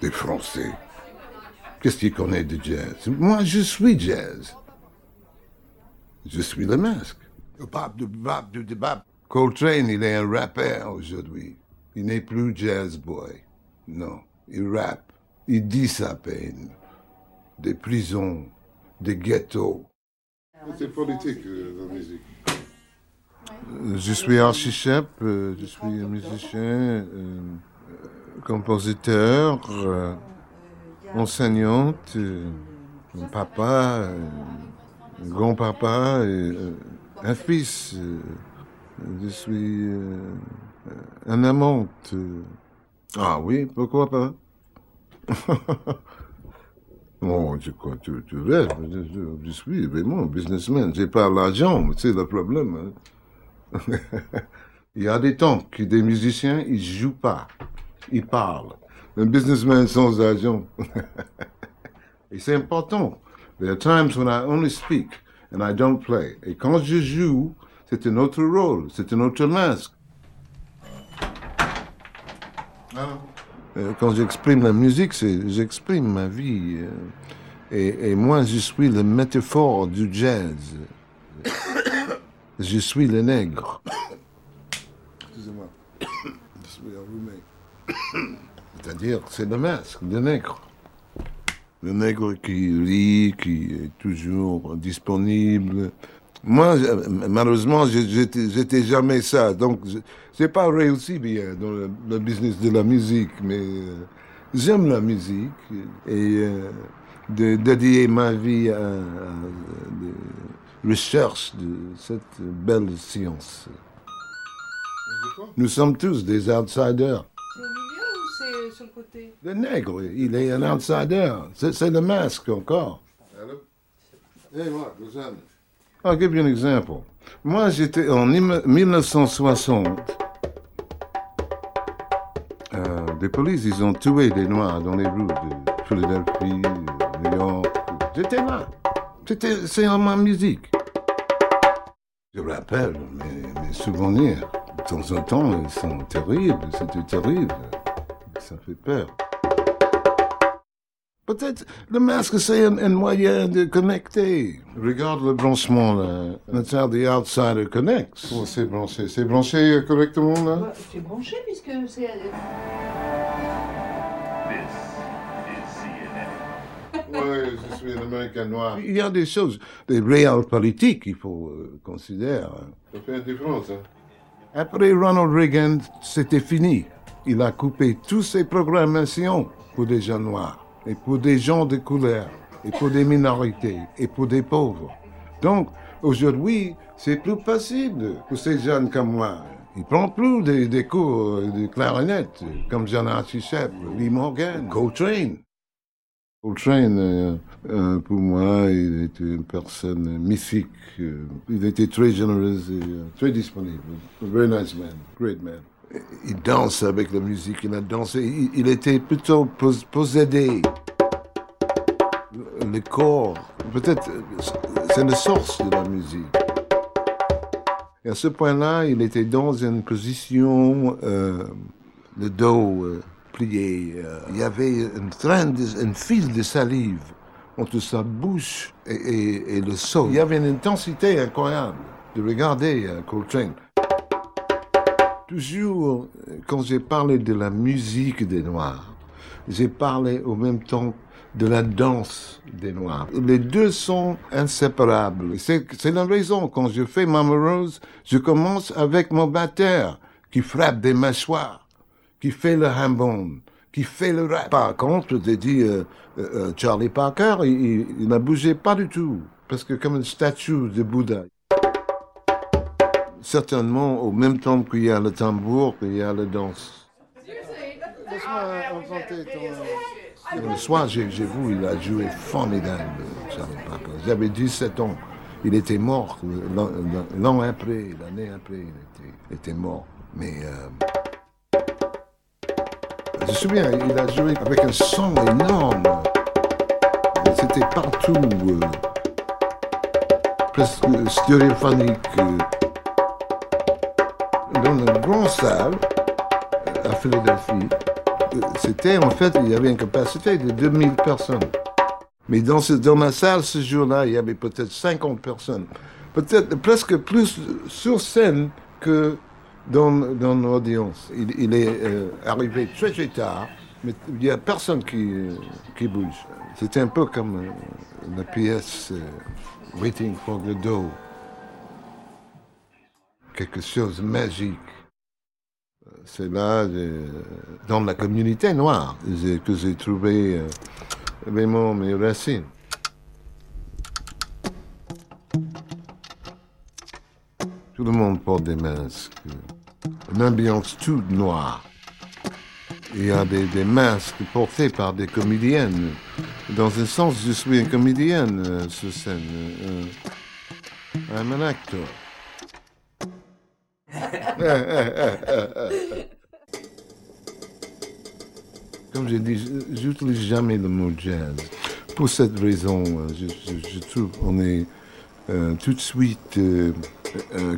Des Français. Qu'est-ce qu'ils connaissent de jazz? Moi, je suis jazz. Je suis le masque. Le du du. Coltrane, il est un rappeur aujourd'hui. Il n'est plus jazz boy. Non, il rappe. Il dit sa peine. Des prisons, des ghettos. C'est politique, euh, la musique. Je suis archichep, euh, je suis musicien, euh, compositeur, euh, enseignante, euh, papa, euh, grand-papa, un fils. je suis un amante. Ah oui, pourquoi pas? Bon, crois que tu, tu rêves. Je, je- je suis vraiment businessman. J'ai pas l'argent, c'est le problème. hein. Il y a des temps que des musiciens, ils jouent pas. Ils parlent. Un businessman sans argent. Et c'est important. There are times when I only speak and I don't play. Et quand je joue, c'est un autre rôle, c'est un autre masque. Euh, Quand j'exprime la musique, j'exprime ma vie. euh, Et, et moi, je suis le métaphore du jazz. Je suis le nègre. Excusez-moi. C'est-à-dire, c'est le masque, le nègre. Le nègre qui rit, qui est toujours disponible. Moi, je- malheureusement, je- j'étais jamais ça. Donc, je j'ai pas réussi bien dans le, le business de la musique, mais euh, j'aime la musique et euh, de dédier ma vie à, à la recherche de cette belle science. Nous sommes tous des outsiders. Sur le côté Le nègre, il est un outsider. C'est c'est le masque encore. Hey, Mark, listen. I'll give you an example. Moi, j'étais en im- 1960. Euh, des polices, ils ont tué des Noirs dans les rues de Philadelphie, New York. J'étais là. C'était, c'est en ma musique. Je rappelle mes, mes souvenirs. De temps en temps, ils sont terribles. C'était terrible. Ça fait peur. Peut-être le masque, c'est un, un moyen de connecter. Regarde le branchement, là. That's how the outsider connects. Comment c'est branché C'est branché euh, correctement, là? Bah, C'est branché puisque c'est. Oui, je suis un Américain noir. Il y a des choses, des réels politiques qu'il faut euh, considérer. Ça fait une différence, hein? Après Ronald Reagan, c'était fini. Il a coupé toutes ses programmations pour des gens noirs, et pour des gens de couleur, et pour des minorités, et pour des pauvres. Donc, aujourd'hui, c'est plus possible pour ces jeunes comme moi. Ils prennent plus des, des cours de clarinette, comme John Archichep, Lee Morgan, Coltrane. Coltrane, euh, euh, pour moi, il était une personne mythique. euh, il était très généreux et euh, très disponible. A very nice man, great man. Il danse avec la musique, il a dansé. Il, était plutôt pos- possédé. Le, corps, peut-être, c'est la source de la musique. Et à ce point-là, il était dans une position, euh, le dos euh, plié. euh, il y avait une traîne, de- un fil de salive entre sa bouche et, le sol. Il y avait une intensité incroyable de regarder Coltrane. Toujours, quand j'ai parlé de la musique des Noirs, j'ai parlé au même temps de la danse des Noirs. Les deux sont inséparables. C'est la raison, quand je fais Mama Rose, je commence avec mon batteur qui frappe des mâchoires, qui fait le hambone, qui fait le rap. Par contre, j'ai dit, euh, euh, euh, Charlie Parker, il, il- il n'a bougé pas du tout, parce que comme une statue de Bouddha. Certainement, au même temps qu'il y a le tambour, qu'il y a la danse. Le soir, j'ai vu, il a joué formidable. J'avais 17 ans. Il était mort l'an l'an après, l'année après, il était, il était mort. Mais euh, je me souviens, il a joué avec un son énorme. C'était partout, euh, presque stéréophonique. euh. Dans une grande salle à Philadelphie, c'était en fait, il y avait une capacité de 2000 personnes. Mais dans, ce, dans ma salle ce jour-là, il y avait peut-être 50 personnes. Peut-être presque plus sur scène que dans, dans l'audience. Il, il est euh, arrivé très très tard, mais il n'y a personne qui, qui bouge. C'était un peu comme euh, la pièce euh, Waiting for the Dough. Quelque chose de magique. C'est là, euh, dans la communauté noire, que j'ai trouvé euh, vraiment mes racines. Tout le monde porte des masques. Une ambiance toute noire. Il y a des, masques portés par des comédiennes. Dans un sens, je suis une comédienne euh, sur scène. Euh, euh, I'm an actor. Comme je- j'utilise jamais le mot jazz. Pour cette raison, euh, je, trouve qu'on est euh, tout de suite euh, euh,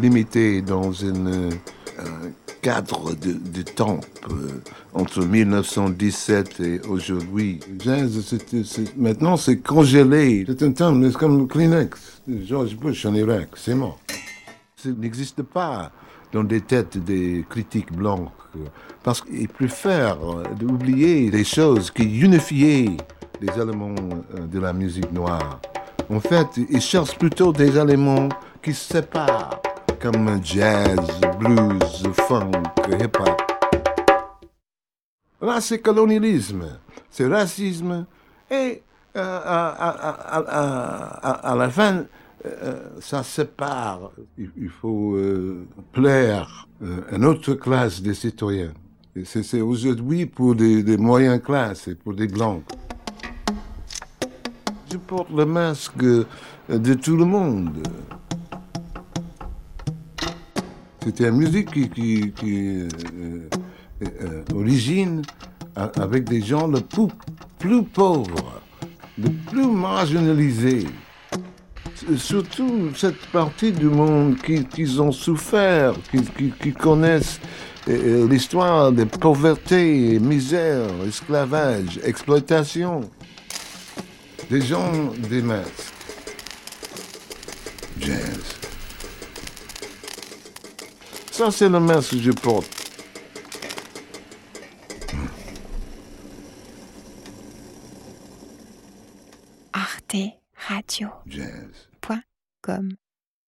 limité dans un cadre de, temps entre 1917 et aujourd'hui. Jazz, maintenant, c'est congelé. C'est un temps, c'est comme le Kleenex. George Bush en Irak, c'est mort. N'existe pas dans des têtes des critiques blancs. Parce qu'ils préfèrent euh, oublier des choses qui unifient les éléments euh, de la musique noire. En fait, ils cherchent plutôt des éléments qui se séparent, comme jazz, blues, funk, hip-hop. Là, c'est colonialisme, c'est racisme, et euh, à, la fin, ça sépare. Il, faut euh, plaire euh, à une autre classe de citoyens. C'est aujourd'hui pour des, des moyennes classes et pour des blancs. Je porte le masque euh, de tout le monde. C'était une musique qui, qui, qui, euh, euh, euh, origine avec des gens le plus, plus pauvres, le plus marginalisés. Surtout cette partie du monde qui, qui ont souffert, qui, qui, connaissent l'histoire de pauvreté, misère, esclavage, exploitation. Des gens des masques. Jazz. Ça, c'est le masque que je porte.